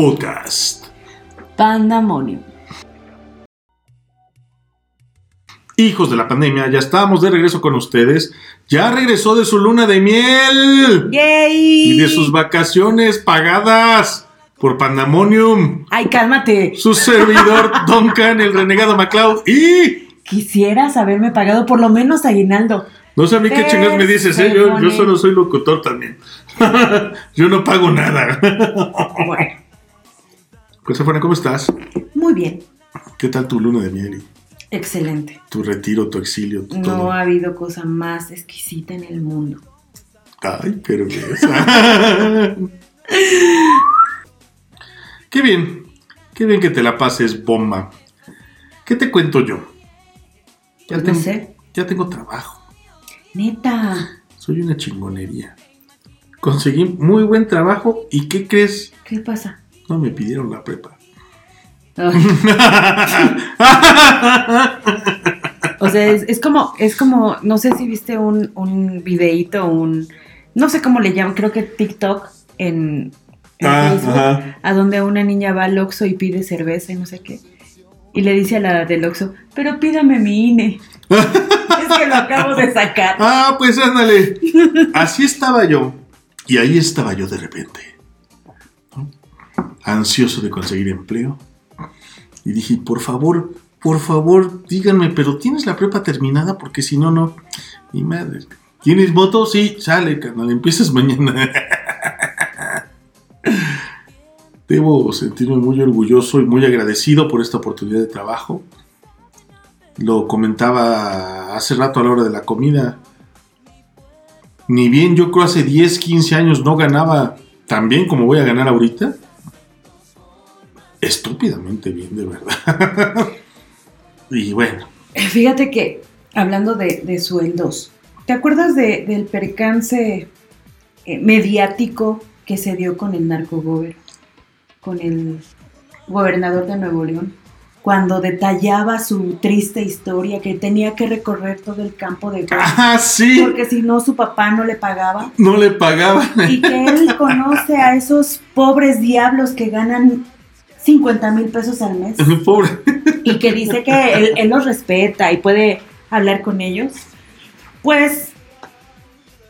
Podcast. Pandemonium. Hijos de la pandemia, ya estamos de regreso con ustedes. Ya regresó de su luna de miel ¡Yay! y de sus vacaciones pagadas por Pandemonium. Ay, cálmate. Su servidor Duncan, el renegado MacLeod. Y Quisieras haberme pagado por lo menos aguinaldo. no sé a mí qué chingados me dices, ¿eh? Yo, yo solo soy locutor también. yo no pago nada. Bueno, Pues, Afana, ¿cómo estás? muy bien. ¿Qué tal tu luna de miel Excelente. tu retiro, tu exilio, tu todo? No ha habido cosa más exquisita en el mundo. Ay, pero. Qué bien, qué bien que te la pases, bomba. ¿Qué te cuento yo? Ya, Pues no tengo, sé. ya tengo trabajo. Neta. Soy una chingonería. Conseguí muy buen trabajo y ¿qué crees? ¿Qué pasa? No me pidieron la prepa. O sea, es, es como, es como, no sé si viste un, un videíto, un, no sé cómo le llaman, creo que TikTok en, en Ah, Facebook, ajá. a donde una niña va al Oxxo y pide cerveza y no sé qué. Y le dice a la del Oxxo, pero pídame mi INE. es que lo acabo de sacar. Ah, pues ándale. Así estaba yo. Y ahí estaba yo de repente. Ansioso de conseguir empleo. Y dije, por favor, por favor, díganme, pero ¿tienes la prepa terminada? Porque si no, no. Mi madre. ¿Tienes moto? Sí, sale, carnal. Empiezas mañana. Debo sentirme muy orgulloso y muy agradecido por esta oportunidad de trabajo. Lo comentaba hace rato a la hora de la comida. Ni bien yo creo hace 10, 15 años no ganaba tan bien como voy a ganar ahorita. Estúpidamente bien, de verdad. y bueno, Fíjate que, hablando de, de sueldos, ¿te acuerdas de- del percance eh, mediático que se dio con el narcogober? Con el gobernador de Nuevo León, cuando detallaba su triste historia que tenía que recorrer todo el campo de golf, ¡ah, sí! porque si no su papá no le pagaba. No le pagaban. Y que él conoce a esos pobres diablos que ganan 50 mil pesos al mes. Pobre. y que dice que él, él los respeta y puede hablar con ellos, pues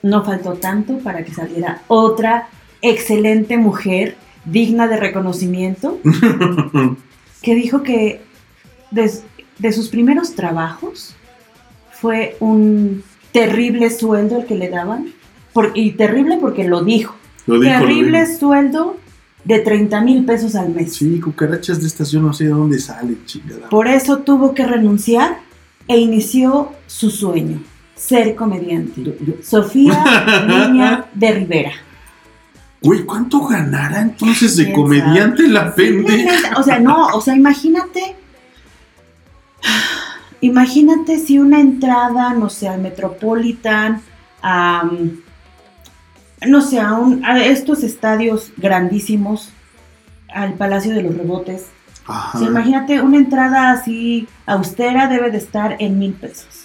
no faltó tanto para que saliera otra excelente mujer digna de reconocimiento que dijo que de sus primeros trabajos fue un terrible sueldo el que le daban, por- y terrible porque lo dijo, Lo dijo, lo terrible sueldo de 30 mil pesos al mes. Sí, cucarachas de estas yo no sé de dónde sale, chingada. Por eso tuvo que renunciar e inició su sueño, ser comediante. Yo- yo- Sofía Niña de Rivera. Güey, ¿cuánto ganará entonces de ¿Quién comediante la pende? Simplemente, O sea, no, o sea, imagínate. Imagínate si una entrada, no sé, al Metropolitan, a, no sé, a, un- a estos estadios grandísimos, al Palacio de los Rebotes. O Ajá. sea, imagínate una entrada así austera debe de estar en mil pesos.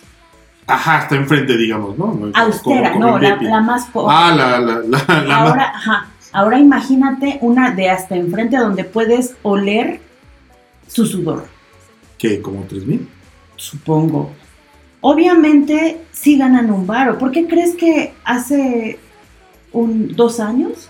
Ajá, está enfrente, digamos, ¿no? Austera, como no, la, más pobre. Ah, la, la, la, la más- ahora, ajá, ahora imagínate una de hasta enfrente donde puedes oler su sudor, ¿Qué? ¿Como 3 mil? supongo. Obviamente sí ganan un varo. ¿Por qué crees que hace un, dos años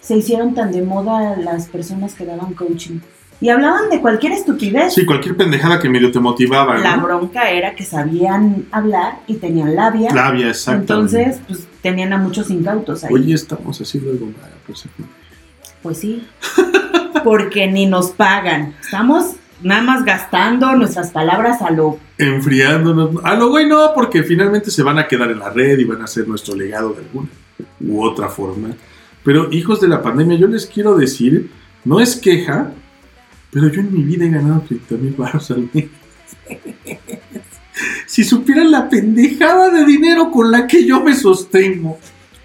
se hicieron tan de moda las personas que daban coaching? Y hablaban de cualquier estupidez. Sí, cualquier pendejada que medio te motivaba, La ¿no? bronca era que sabían hablar y tenían labia. Labia, exacto. Entonces, pues tenían a muchos incautos ahí. Oye, estamos haciendo algo mal. pues, Pues sí. Porque ni nos pagan. Estamos nada más gastando nuestras palabras a lo. Enfriándonos. A lo güey no, porque finalmente se van a quedar en la red y van a ser nuestro legado de alguna u otra forma. Pero hijos de la pandemia, yo les quiero decir, no es queja, pero yo en mi vida he ganado 30 mil baros al mes. si supieran la pendejada de dinero con la que yo me sostengo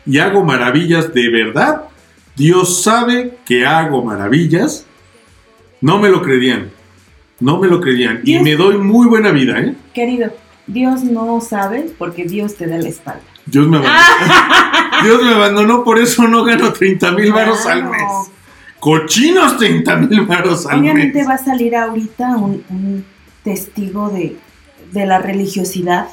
y hago maravillas de verdad, Dios sabe que hago maravillas. No me lo creerían. No me lo creerían. Y Dios- me doy muy buena vida, ¿eh? Querido, Dios no sabe porque Dios te da la espalda. Dios me abandonó. Dios me abandonó, por eso no gano 30 mil varos al mes. Cochinos 30 mil varos al Obviamente mes. va a salir ahorita un, un testigo de, de la religiosidad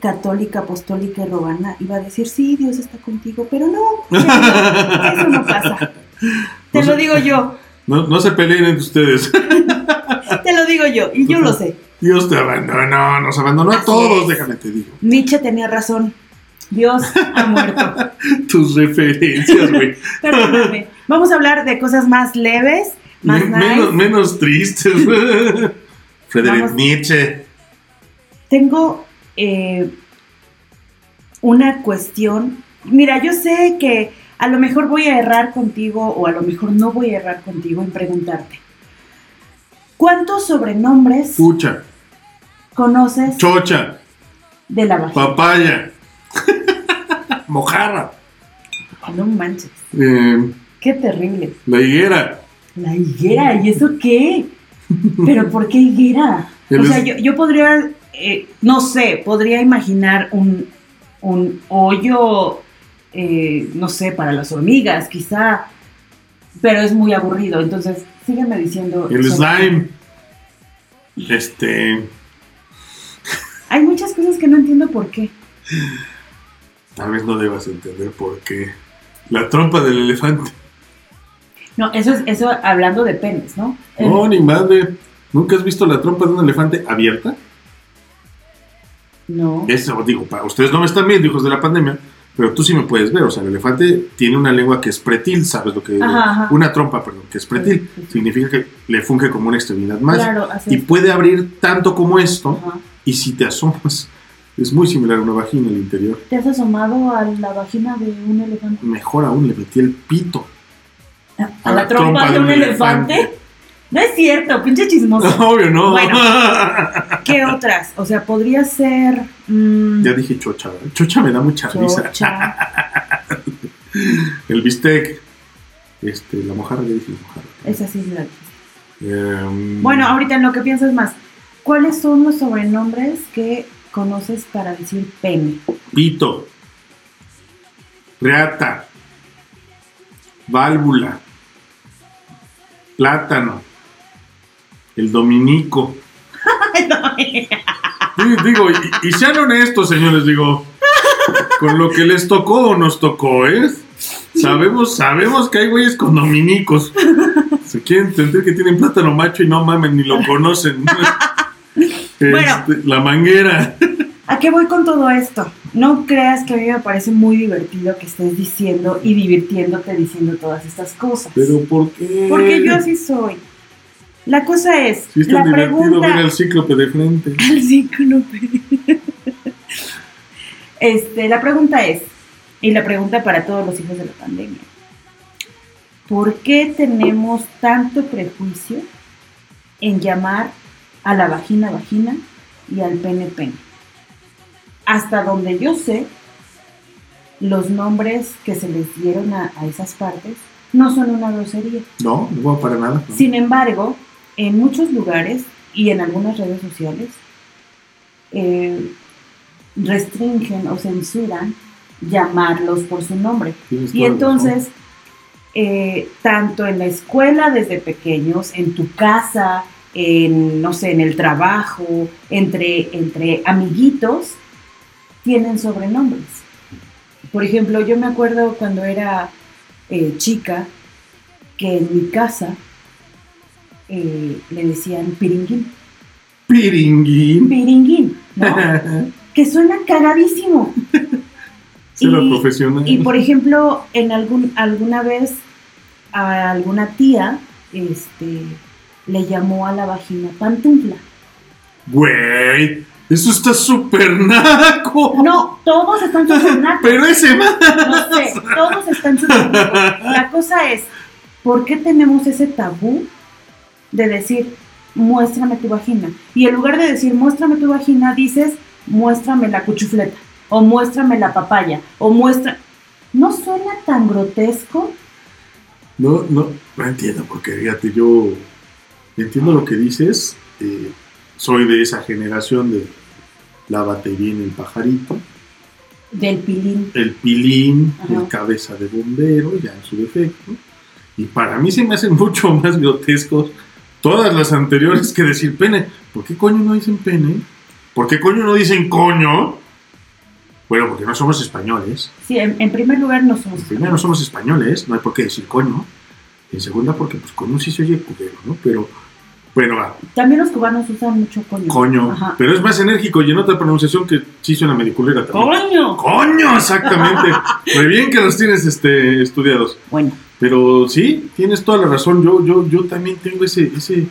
católica, apostólica y romana y va a decir, sí, Dios está contigo, pero no, eso no, pasa. Te No lo digo yo, No, no se peleen entre ustedes. te lo digo yo, y yo lo sé. Dios te abandonó, nos abandonó a todos, es. déjame te digo. Nietzsche tenía razón. Dios ha muerto. Tus referencias, güey. Perdóname. Vamos a hablar de cosas más leves, más nice. menos, menos tristes. Vamos. Nietzsche. Tengo eh, una cuestión. Mira, yo sé que a lo mejor voy a errar contigo o a lo mejor no voy a errar contigo en preguntarte. ¿Cuántos sobrenombres Pucha, conoces chocha, de la vagina? papaya, mojarra, No manches, eh, qué terrible. la higuera. La higuera, ¿y eso qué? ¿Pero por qué higuera? O sea, yo, yo podría, eh, no sé, podría imaginar un, un hoyo, eh, no sé, para las hormigas, quizá, pero es muy aburrido. Entonces, sígueme diciendo. El slime. Este. Hay muchas cosas que no entiendo por qué. Tal vez no debas entender por qué. La trompa del elefante. No, eso es eso hablando de penes, ¿no? No, ni madre. ¿Nunca has visto la trompa de un elefante abierta? no. Eso, digo, para ustedes no me están viendo, hijos de la pandemia, pero tú sí me puedes ver. O sea, el elefante tiene una lengua que es pretil, ¿sabes lo que Ajá, ajá. Una trompa, perdón, que es pretil. Sí, sí, sí. Significa que le funge como una extremidad más. Claro, así Y puede abrir tanto como esto, Ajá. y si te asomas, es muy similar a una vagina al interior. ¿Te has asomado a la vagina de un elefante? Mejor aún, le metí el pito. ¿A, la trompa, de un elefante? No es cierto, pinche chismoso. Obvio, no. Bueno. ¿Qué otras? O sea, podría ser. mm, ya dije chocha, ¿verdad? Chocha me da mucha risa. chocha. El bistec. Este, la mojarra, ya dije mojarra. Esa sí es la. Em, Bueno, ahorita en lo que piensas más, ¿cuáles son los sobrenombres que conoces para decir pene? Pito. Reata. Válvula. Plátano. El dominico. Digo, digo, y, y sean honestos, señores, digo, con lo que les tocó o nos tocó, ¿eh? Sabemos, sabemos que hay güeyes con dominicos. Se quieren entender que tienen plátano macho y no mamen, ni lo conocen. Bueno. Este, la manguera. ¿A qué voy con todo esto? No creas que a mí me parece muy divertido que estés diciendo y divirtiéndote diciendo todas estas cosas. Pero ¿por qué? Porque yo así soy. La cosa es, Sí, la pregunta... ver al cíclope de frente. Al cíclope. Este, la pregunta es, y la pregunta para todos los hijos de la pandemia, ¿por qué tenemos tanto prejuicio en llamar a la vagina vagina y al pene pene? Hasta donde yo sé, los nombres que se les dieron a, a esas partes no son una grosería. No, no para nada. ¿no? Sin embargo, en muchos lugares y en algunas redes sociales eh, restringen o censuran llamarlos por su nombre. Y entonces, eh, tanto en la escuela desde pequeños, en tu casa, en, no sé, en el trabajo, entre, entre amiguitos, tienen sobrenombres. Por ejemplo, yo me acuerdo cuando era eh, chica, que en mi casa eh, le decían piringuín. Piringuín. Piringuín, ¿no? que suena cagadísimo. Será Y- profesional. Y por ejemplo, en algún, alguna vez a alguna tía este, le llamó a la vagina pantufla. Güey, eso está súper naco. No, todos están súper nacos. Pero ese más. No sé, todos están súper nacos. La cosa es, ¿por qué tenemos ese tabú de decir, muéstrame tu vagina? Y en lugar de decir, muéstrame tu vagina, dices, muéstrame la cuchufleta, o muéstrame la papaya, o muestra... ¿No suena tan grotesco? No, no, no entiendo, porque fíjate, yo entiendo lo que dices. eh, soy de esa generación de lávate bien el pajarito, Del pilín. el pilín, Ajá. el cabeza de bombero, ya en su defecto. Y para mí se me hacen mucho más grotescos todas las anteriores que decir pene. ¿Por qué coño no dicen pene? ¿Por qué coño no dicen coño? Bueno, porque no somos españoles. Sí, en, en primer lugar no somos. En primera no somos españoles, no hay por qué decir coño. En segunda porque pues coño sí se oye culero, ¿no? Pero, bueno, va, También los cubanos usan mucho coño. coño. Ajá. Pero es más enérgico y en otra pronunciación que sí suena mediculera también. ¡Coño! ¡Coño! Exactamente. Muy bien que los tienes este, estudiados. Bueno, Pero sí, tienes toda la razón. Yo, yo, yo también tengo ese, ese,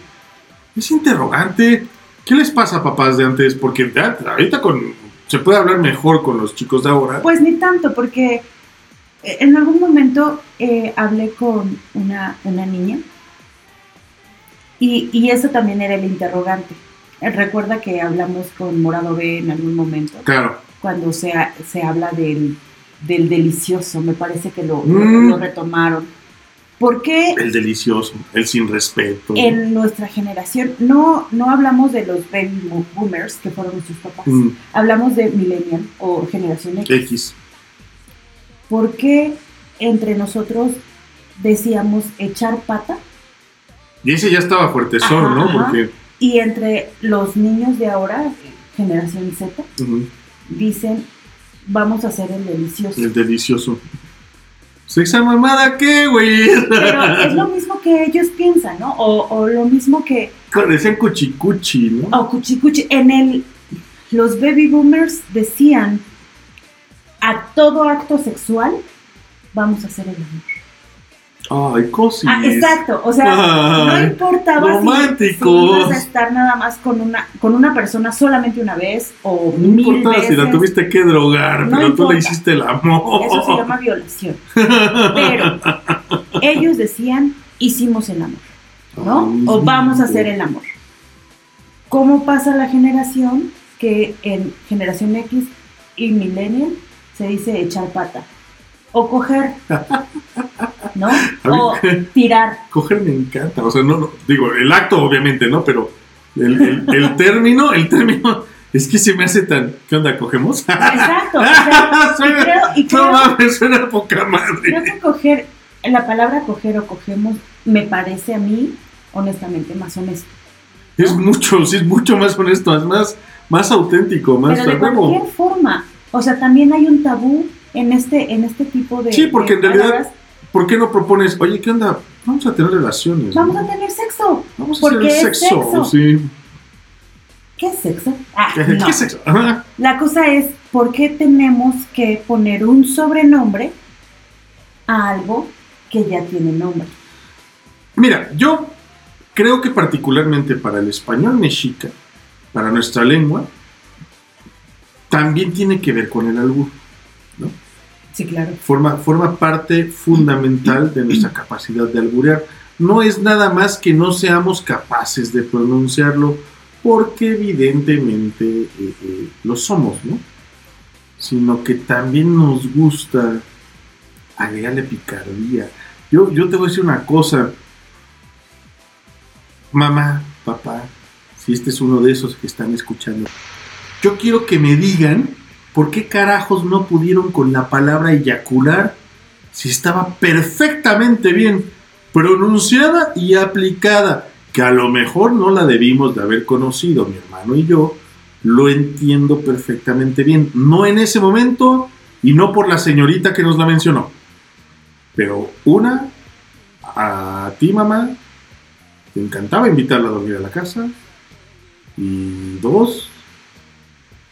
ese interrogante. ¿Qué les pasa a papás de antes? Porque ya, ahorita con, se puede hablar mejor con los chicos de ahora. pues ni tanto, porque eh, en algún momento eh, hablé con una, una niña y, y eso también era el interrogante. Eh, Recuerda que hablamos con Morado B en algún momento, Claro. cuando se, se habla del, del delicioso, me parece que lo, Mm. lo retomaron. ¿Por qué El delicioso, el sin respeto. en nuestra generación no, no hablamos de los baby bo- boomers, que fueron nuestros papás? Mm, Hablamos de millennial o generación X. X. ¿Por qué entre nosotros decíamos echar pata Y ese ya estaba fuertezón, ¿no? ajá. Porque. y entre los niños de ahora, generación Z, dicen vamos a hacer el delicioso? el delicioso. ¿Sexa mamada qué, güey? Pero es lo mismo que ellos piensan, ¿no? O, o lo mismo que Decían cuchicuchi, ¿no? o cuchicuchi. En el los baby boomers decían a todo acto sexual vamos a hacer el amor. Ay, cosis. Ah, exacto. O sea, no importaba si- si, ibas a estar nada más con una, con una persona solamente una vez o No mil importa veces. si la tuviste que drogar, No pero tú le hiciste el amor. Eso se llama violación. Pero ellos decían, hicimos el amor, ¿no? Ay, O vamos a hacer el amor. ¿Cómo pasa la generación que en generación X y millennial se dice echar pata? O coger, ¿no? O tirar. Coger me encanta. O sea, no, no, digo, el acto obviamente, ¿no? Pero el, el- el término, el término, es que se me hace tan. ¿Qué onda? ¿Cogemos? Exacto. o sea, y creo, y no mames, suena poca madre. creo que coger, la palabra coger o cogemos me parece a mí, honestamente, más honesto. Es mucho, sí, es mucho más honesto, es más, más auténtico, más Pero de cualquier forma, o sea, también hay un tabú en este, en este tipo de. Sí, porque de en realidad- palabras. ¿Por qué no propones, oye, qué onda? Vamos a tener relaciones. Vamos ¿no? a tener sexo. Vamos a es sexo, sexo. sí. ¿Qué es sexo? Ah, ¿Qué, no. qué es sexo? La cosa es, ¿por qué tenemos que poner un sobrenombre a algo que ya tiene nombre? Mira, yo creo que particularmente para el español mexica, para nuestra lengua, también tiene que ver con el albur. Sí, claro. Forma, forma parte fundamental de nuestra capacidad de alburear. No es nada más que no seamos capaces de pronunciarlo, porque evidentemente eh, eh, lo somos, ¿no? Sino que también nos gusta agregarle picardía. Yo, yo te voy a decir una cosa, mamá, papá, si este es uno de esos que están escuchando, yo quiero que me digan por qué carajos no pudieron con la palabra eyacular si estaba perfectamente bien pronunciada y aplicada, que a lo mejor no la debimos de haber conocido mi hermano y yo, lo entiendo perfectamente bien, no en ese momento y no por la señorita que nos la mencionó, pero una, a ti mamá, te encantaba invitarla a dormir a la casa, y dos,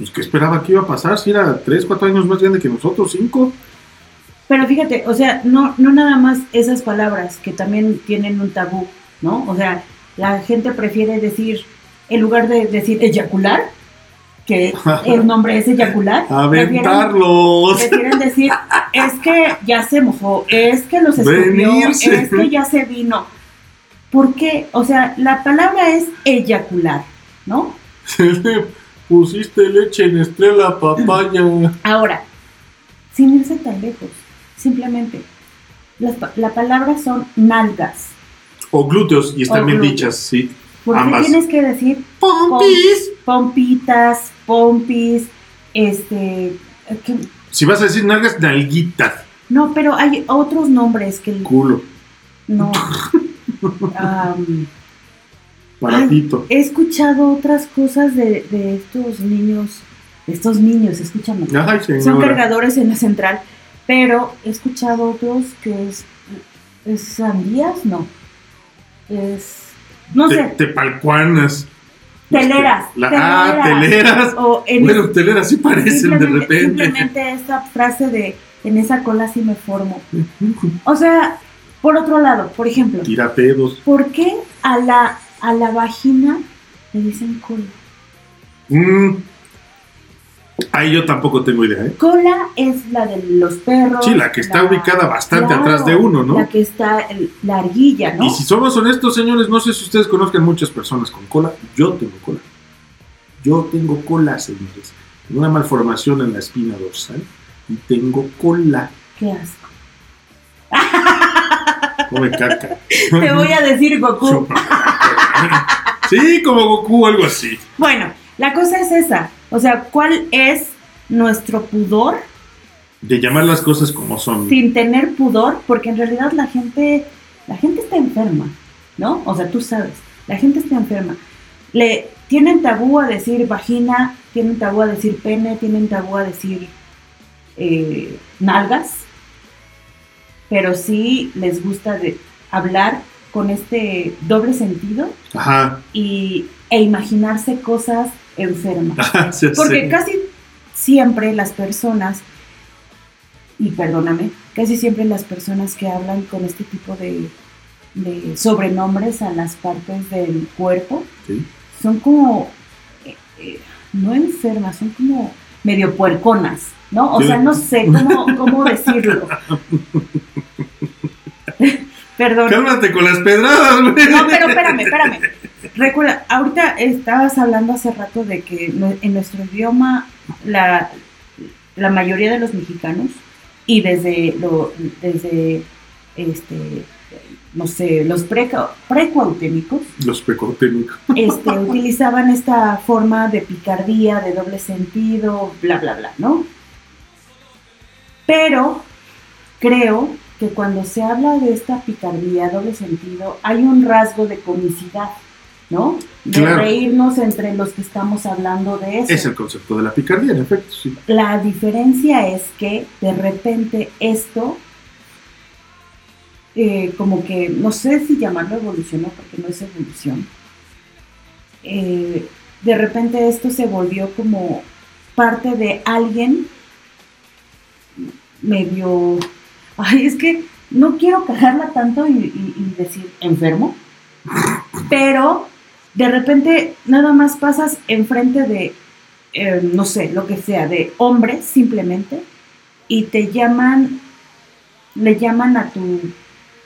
pues ¿qué esperaba que iba a pasar si era 3, 4 años más grande que nosotros, 5? Pero fíjate, o sea, no, no nada más esas palabras que también tienen un tabú, ¿no? O sea, la gente prefiere decir, en lugar de decir eyacular, que el nombre es eyacular, prefieren, Aventarlos. prefieren decir, es que ya se mojó, es que los escupió, Venirse. es que ya se vino. ¿Por qué? O sea, la palabra es eyacular, ¿no? Pusiste leche en estrella papaya. Ahora, sin irse tan lejos, simplemente, las la palabra son nalgas. O glúteos, y están O bien glúteos. dichas, sí. ¿Por qué Ambas. tienes que decir ¡Pompis! pompitas, pompis, este... Si vas a decir nalgas, nalguitas. no, pero hay otros nombres que... Culo. No. Am, Baratito. he escuchado otras cosas de, de estos niños, de estos niños, escúchame. Ay, Son cargadores en la central, pero he escuchado otros que es, es sandías, no. Es, no Te- sé, Tepalcuanas. teleras. La- ah, teleras. O en Bueno, teleras sí parecen de repente. simplemente esa frase de en esa cola sí me formo. O sea, por otro lado, por ejemplo, Tira pedos. ¿por qué a la, a la vagina le dicen cola? Mm. Ahí yo tampoco tengo idea, ¿eh? Cola es la de los perros. Sí, la que está ubicada bastante atrás de uno, ¿no? La que está, el- la arguilla, ¿no? Y si somos honestos, señores, no sé si ustedes conozcan muchas personas con cola. Yo tengo cola. Yo tengo cola, señores. Tengo una malformación en la espina dorsal y tengo cola. Qué asco. Come caca. Te voy a decir Goku. Sí, como Goku o algo así. Bueno, la cosa es esa. O sea, ¿cuál es nuestro pudor De llamar las cosas como son. sin tener pudor? Porque en realidad la gente, la gente está enferma, ¿no? O sea, tú sabes, la gente está enferma. Le tienen tabú a decir vagina, tienen tabú a decir pene, tienen tabú a decir eh, nalgas, pero sí les gusta de hablar con este doble sentido Ajá. y, e imaginarse cosas enfermas. Ajá, sí, Porque sí. casi siempre las personas, y perdóname, casi siempre las personas que hablan con este tipo de, de sobrenombres a las partes del cuerpo Sí. son como, eh, eh, no enfermas, son como medio puerconas, ¿no? O sea, no sé cómo, cómo decirlo. Perdón. Cálmate con las pedradas, güey. No, pero espérame, espérame. Recuerda, ahorita estabas hablando hace rato de que en nuestro idioma la, la mayoría de los mexicanos y desde lo desde este no sé, los precuautémicos Los pecotémicos. este, utilizaban esta forma de picardía, de doble sentido, bla, bla, bla, ¿no? Pero creo que cuando se habla de esta picardía, doble sentido, hay un rasgo de comicidad, ¿no? De Claro. reírnos entre los que estamos hablando de eso. Es el concepto de la picardía, en efecto, sí. La diferencia es que de repente esto, eh, como que, no sé si llamarlo evolucionó, porque no es evolución, eh, de repente esto se volvió como parte de alguien medio, ay, es que no quiero cagarla tanto y, y- y decir enfermo, pero de repente nada más pasas enfrente de eh, no sé, lo que sea, de hombres simplemente, y te llaman, le llaman a, tu,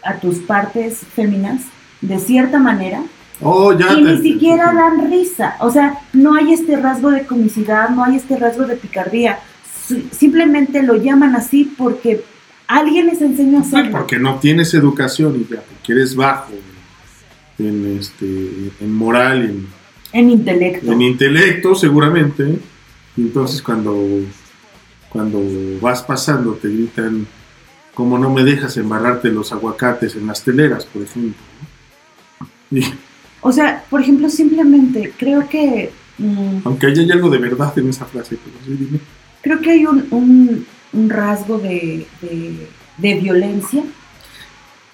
a tus partes féminas de cierta manera, Oh, ya. y te- ni siquiera dan risa. O sea, no hay este rasgo de comicidad, no hay este rasgo de picardía. Si- Simplemente lo llaman así porque alguien les enseñó a Sí, hacerlo. porque no tienes educación porque eres bajo en, en, este, en moral, en, En intelecto. en intelecto seguramente. Y entonces cuando, cuando vas pasando te gritan, como no me dejas embarrarte los aguacates en las teleras, por ejemplo. O sea, por ejemplo, simplemente creo que... mm, aunque haya algo de verdad en esa frase, pero sí, dime. creo que hay un, un- un rasgo de, de- de violencia.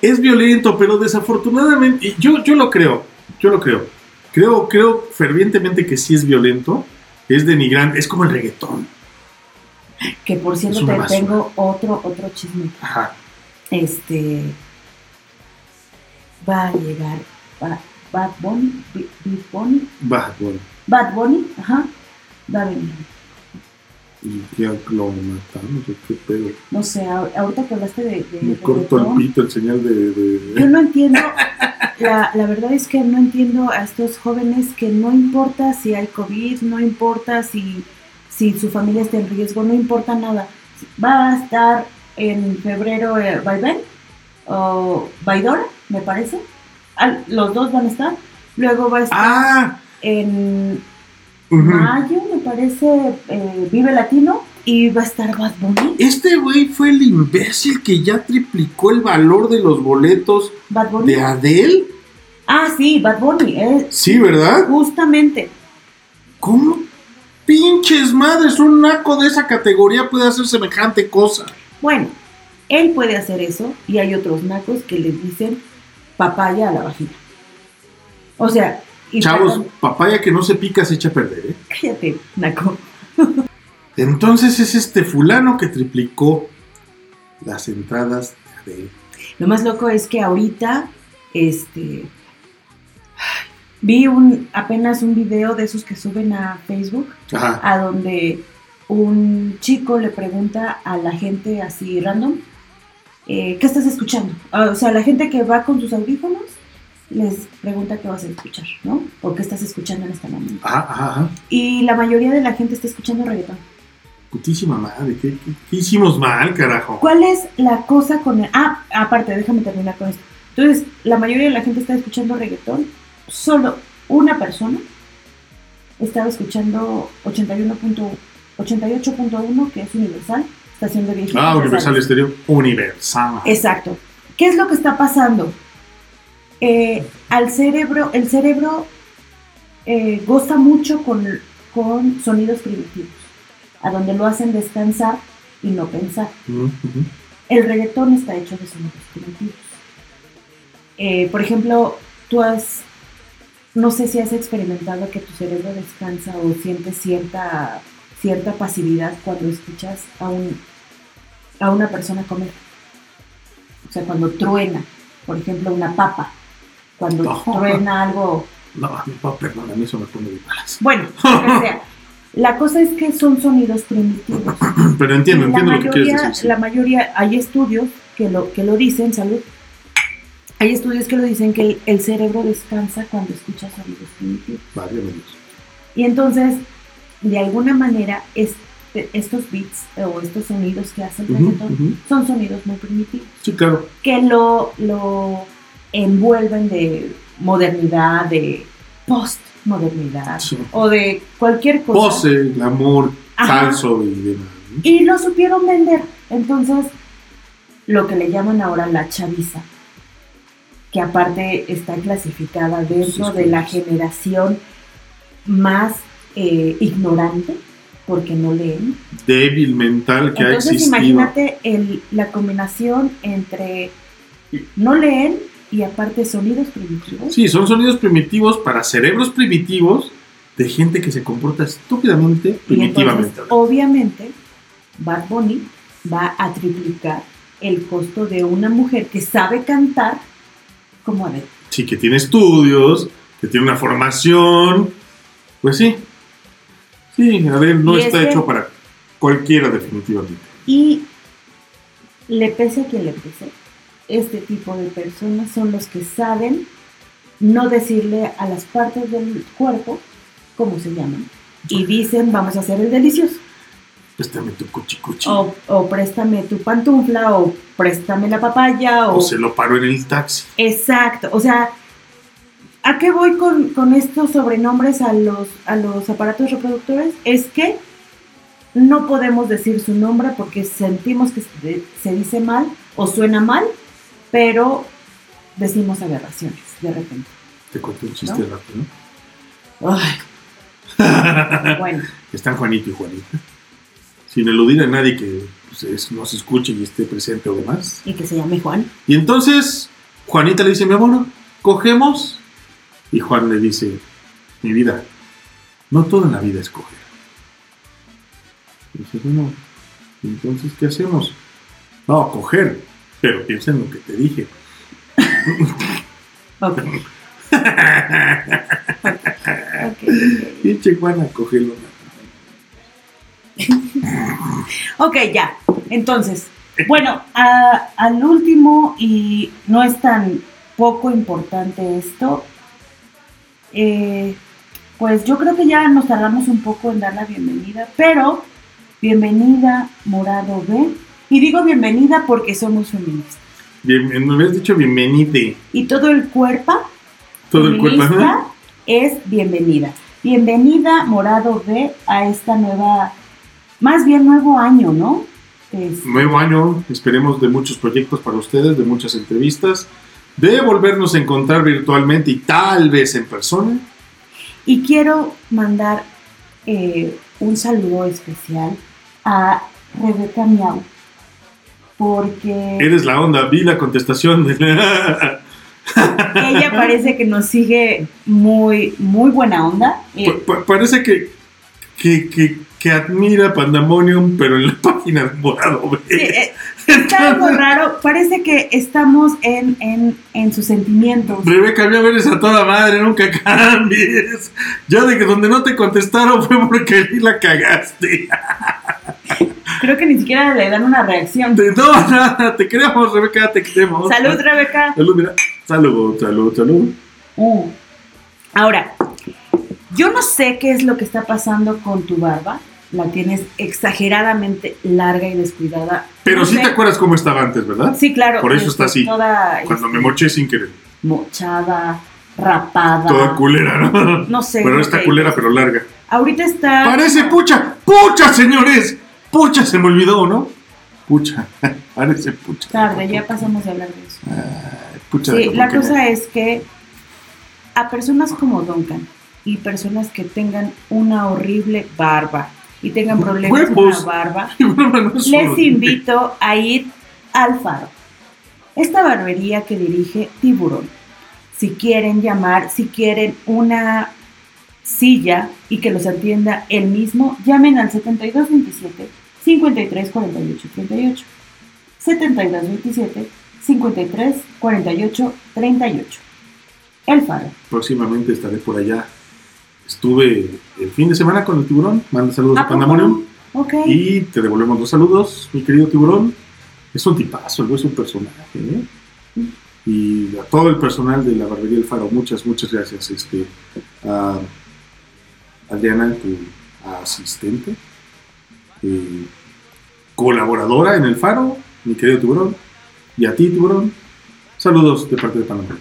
Es violento, pero desafortunadamente, yo, yo lo creo, yo lo creo. Creo, creo fervientemente que sí es violento, es denigrante, es como el reggaetón. Que por cierto te basura. tengo otro, otro chisme. Ajá. Este va a llegar Ba- Bad Bunny, Bi- Big Bunny, Va, bueno, Bad Bunny, ajá, va a venir. Y ya lo matamos, ¿o qué pedo. No sé, ahorita que hablaste de, de Me corto el pito, el señal de... de- yo no entiendo, la, la verdad es que no entiendo a estos jóvenes que no importa si hay COVID, no importa si, si su familia está en riesgo, no importa nada. Va a estar en febrero eh, Vaivén o Vaidora, me parece. Al- los dos van a estar. Luego va a estar ¡Ah! en Mayo, me parece, eh, Vive Latino. y va a estar Bad Bunny. Este güey fue el imbécil que ya triplicó el valor de los boletos Bad Bunny. de Adele. Ah, sí, Bad Bunny. eh, Sí, ¿verdad? justamente. ¿Cómo? Pinches madres, un naco de esa categoría puede hacer semejante cosa. Bueno, él puede hacer eso y hay otros nacos que le dicen papaya a la vagina. O sea, Chavos, perdón, papaya que no se pica se echa a perder, ¿eh? cállate, naco. Entonces es este fulano que triplicó las entradas de Adele. Lo más loco es que ahorita, este, vi un apenas un video de esos que suben a Facebook, Ajá. a donde un chico le pregunta a la gente así random, eh, ¿qué estás escuchando? O sea, la gente que va con sus audífonos les pregunta qué vas a escuchar, ¿no? O qué estás escuchando en esta mañana. Ajá, ajá, ajá. Y la mayoría de la gente está escuchando reggaetón. Putísima madre, ¿qué, qué- qué hicimos mal, carajo? ¿Cuál es la cosa con el... Ah, aparte, déjame terminar con esto. Entonces, la mayoría de la gente está escuchando reggaetón. Solo una persona estaba escuchando 81.88.1, que es Universal, estación de viejitos. Ah, Universal. Estéreo. Universal. Exacto. ¿Qué es lo que está pasando? Eh, al cerebro, el cerebro eh, goza mucho con, con sonidos primitivos, a donde lo hacen descansar y no pensar. El reggaetón está hecho de sonidos primitivos. Eh, por ejemplo, tú has, no sé si has experimentado que tu cerebro descansa o sientes cierta, cierta pasividad cuando escuchas a, un, a una persona comer. O sea, cuando truena, por ejemplo, una papa, cuando Ajá. truena algo No, mi papá, perdón, a mí eso me pone de malas. bueno, sea. La cosa es que son sonidos primitivos. Pero entiendo, entiendo lo que quieres mayoría, decir. la mayoría, hay estudios que lo, que lo dicen, salud. Hay estudios que lo dicen que el, el cerebro descansa cuando escucha sonidos primitivos. Válgame Dios. Y entonces, de alguna manera, este- estos beats o estos sonidos que hace el reggaetón ujú. son sonidos muy primitivos, Sí, claro. que lo, lo envuelven de modernidad, de postmodernidad Sí. o de cualquier cosa. Pose, glamour, falso y demás. Y lo supieron vender. Entonces, lo que le llaman ahora la chaviza, que aparte está clasificada dentro Sí, de la generación más eh, ignorante, porque no leen. Débil mental que ha Entonces, existido. imagínate el- la combinación entre no leen y aparte sonidos primitivos. Sí, son sonidos primitivos para cerebros primitivos de gente que se comporta estúpidamente, primitivamente. entonces, obviamente, Bad Bunny va a triplicar el costo de una mujer que sabe cantar como Adele. Sí, que tiene estudios, que tiene una formación. Pues sí. Sí, a ver, no Y está hecho para cualquiera definitivamente. Y le pese a quien le pese, este tipo de personas son los que saben no decirle a las partes del cuerpo cómo se llaman. Y dicen, vamos a hacer el delicioso. Préstame tu cuchi cuchi. O, o préstame tu pantufla, o préstame la papaya, o... O se lo paró en el taxi. Exacto, o sea, ¿a qué voy con, con estos sobrenombres a los, a los aparatos reproductores? Es que no podemos decir su nombre porque sentimos que se dice mal o suena mal, pero decimos aberraciones de repente. Te cuento un chiste ¿No? rápido. Ay, bueno, Están Juanito y Juanita. Sin eludir a nadie que pues, es- nos escuche y esté presente o demás. y que se llame Juan. Y entonces Juanita le dice, mi amor, cogemos. Y Juan le dice, mi vida, no toda la vida es coger. Y dice, bueno, entonces, ¿qué hacemos? No, coger, pero piensa en lo que te dije. Ok. Pinche Juan a cogerlo. Ok, ya. Entonces, bueno, a- al último, y no es tan poco importante esto, eh, pues yo creo que ya nos tardamos un poco en dar la bienvenida, pero bienvenida Morado B. Y digo bienvenida porque somos feministas. Bien, me habías dicho bienvenide. Y todo el cuerpo Todo el cuerpo. es bienvenida. Bienvenida Morado B a esta nueva más bien nuevo año, ¿no? Es- Nuevo año, esperemos de muchos proyectos para ustedes, de muchas entrevistas, de volvernos a encontrar virtualmente y tal vez en persona. Y quiero mandar eh, un saludo especial a Rebeca Miau, porque Eres la onda, vi la contestación. de- ella parece que nos sigue muy, muy buena onda. Pa- pa- parece que, que, que, que admira Pandemonium, pero en la página de Morado sí, eh, está algo raro, parece que estamos en, en, en sus sentimientos. Rebeca, ya eres a toda madre, nunca cambies. Ya de que donde no te contestaron fue porque la cagaste. Creo que ni siquiera le dan una reacción. Te- No, nada, te queremos, Rebeca, te queremos. Salud, Rebeca. Salud, mira. Salud, salud, salud. Uh. Ahora, yo no sé qué es lo que está pasando con tu barba. La tienes exageradamente larga y descuidada. Pero No sí sé. te acuerdas cómo estaba antes, ¿verdad? Sí, claro. Por eso está este, así. Toda Cuando este, me moché sin querer. mochada, rapada. Toda culera, ¿no? No sé. Bueno, lo está culera, pero larga. Ahorita está. Parece pucha. ¡Pucha, señores! ¡Pucha! Se me olvidó, ¿no? Pucha. Parece pucha. Tarde, ya pasamos de hablar de eso. Pucha de Sí, la cosa es que a personas como Duncan y personas que tengan una horrible barba y tengan problemas con la barba, no les invito a ir al Faro. Esta barbería que dirige Tiburón. Si quieren llamar, si quieren una silla y que los atienda él mismo, llamen al 7227 5348 38. 7227 5348 38. El Faro. Próximamente estaré por allá. Estuve el fin de semana con el tiburón. Manda saludos a, ¿A. Y te devolvemos los saludos, mi querido tiburón. Es un tipazo, es un personaje. ¿eh? Y a todo el personal de la barbería El Faro, muchas, muchas gracias. Este, a Adriana, tu asistente, eh, colaboradora en El Faro, mi querido tiburón. Y a ti, tiburón, saludos de parte de Panamá.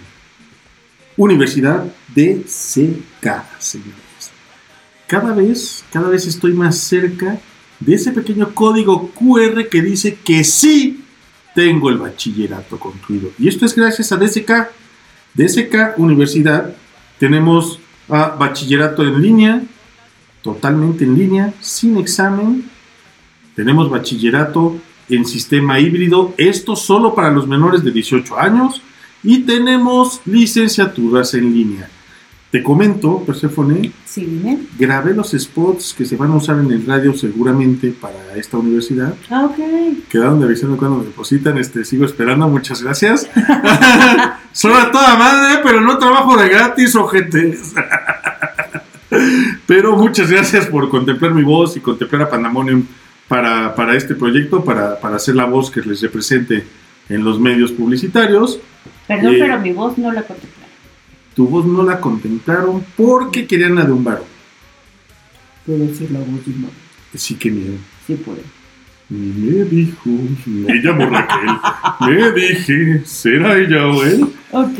Universidad de señores cada vez, cada vez estoy más cerca de ese pequeño código QR que dice que sí tengo el bachillerato concluido. Y esto es gracias a DSK. DSK Universidad tenemos a bachillerato en línea, totalmente en línea, sin examen. Tenemos bachillerato en sistema híbrido, esto solo para los menores de 18 años. Y tenemos licenciaturas en línea. Te comento, Persephone, Sí, dime. grabé los spots que se van a usar en el radio seguramente para esta universidad. Ah, ok. Quedaron de avisarme cuando me depositan, este, sigo esperando, muchas gracias. Son a toda madre, pero no trabajo de gratis, ojetes. pero muchas gracias por contemplar mi voz y contemplar a Pandemonium para, para este proyecto, para, para ser la voz que les represente en los medios publicitarios. Perdón, Eh, pero mi voz no la contemplaron. Tu voz no la contemplaron porque querían la de un varón. Puedo decir la voz de un hombre. Sí que miedo. Sí, puedo. Me dijo, me llamó Raquel, me dije, ¿será ella o él? Ok.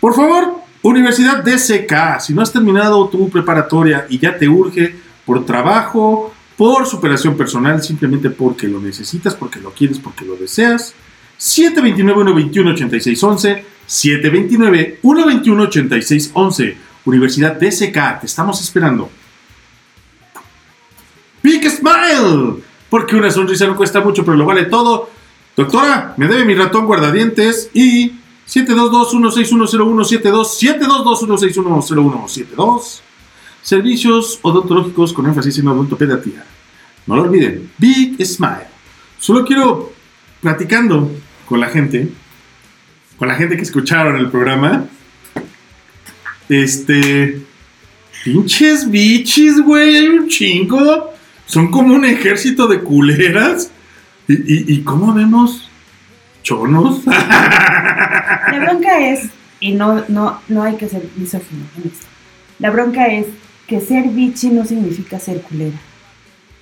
Por favor, Universidad DCK, si no has terminado tu preparatoria y ya te urge por trabajo, por superación personal, simplemente porque lo necesitas, porque lo quieres, porque lo deseas, 729-121-8611, 729-121-8611, Universidad DCK, te estamos esperando. Big Smile, porque una sonrisa no cuesta mucho, pero lo vale todo. Doctora, me debe mi ratón guardadientes y 722-1610172, 722-1610172. Servicios odontológicos con énfasis en odontopediatría. No lo olviden, Big Smile. Solo quiero, platicando con la gente, con la gente que escucharon el programa, este, pinches bichis, güey, un chingo. Son como un ejército de culeras. ¿Y, y, cómo vemos chonos? La bronca es, y no, no, no hay que ser misógino en esto. La bronca es que ser bichi no significa ser culera.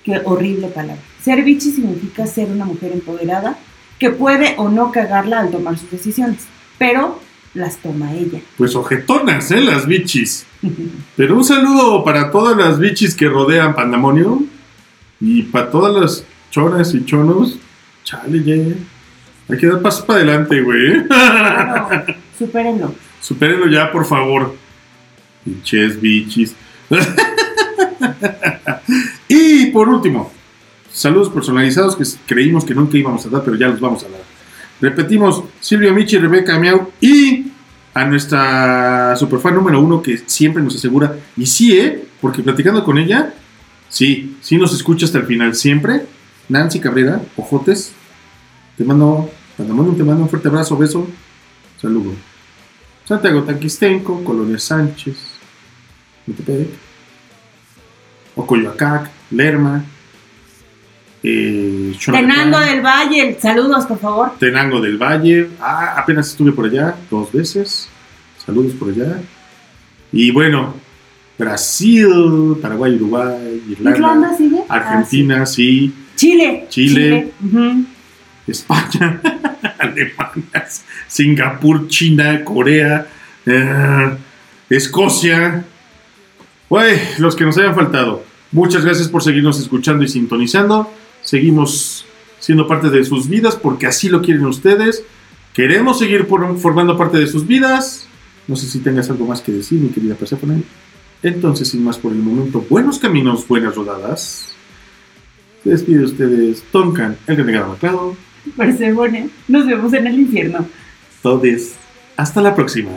Qué horrible palabra. Ser bichi significa ser una mujer empoderada que puede o no cagarla al tomar sus decisiones, pero las toma ella. Pues ojetonas, ¿eh? Las bichis. Pero un saludo para todas las bichis que rodean Pandemonium. Y para todas las choras y chonos, chale, ya. Hay que dar pasos para adelante, güey. Claro, supérenlo. Supérenlo ya, por favor. Pinches bichis. y por último, saludos personalizados que creímos que nunca íbamos a dar, pero ya los vamos a dar. Repetimos, Silvia Michi, Rebeca Miau y a nuestra superfan número uno que siempre nos asegura, y sí, ¿eh? Porque platicando con ella, sí, sí nos escucha hasta el final, siempre. Nancy Cabrera, Ojotes, te mando, te mando, te mando un fuerte abrazo, beso, saludo. Santiago Tanquistenco, Colonia Sánchez, Metepec, Ocoyoacac, Lerma, eh, Tenango del Valle, saludos, por favor. Tenango del Valle. Ah, apenas estuve por allá dos veces. Saludos por allá. Y bueno, Brasil, Paraguay, Uruguay, Irlanda, ¿Irlanda sigue? Ah, Argentina, sí. sí. Chile. Chile. España, Alemania, Singapur, China, Corea, eh, Escocia. Güey, los que nos hayan faltado. Muchas gracias por seguirnos escuchando y sintonizando. Seguimos siendo parte de sus vidas porque así lo quieren ustedes. Queremos seguir por- formando parte de sus vidas. No sé si tengas algo más que decir, mi querida Persephone. Entonces, sin más por el momento, buenos caminos, buenas rodadas. Se despide de ustedes Tonkan, el renegado maclado. Perséfone, nos vemos en el infierno. Todes. Hasta la próxima.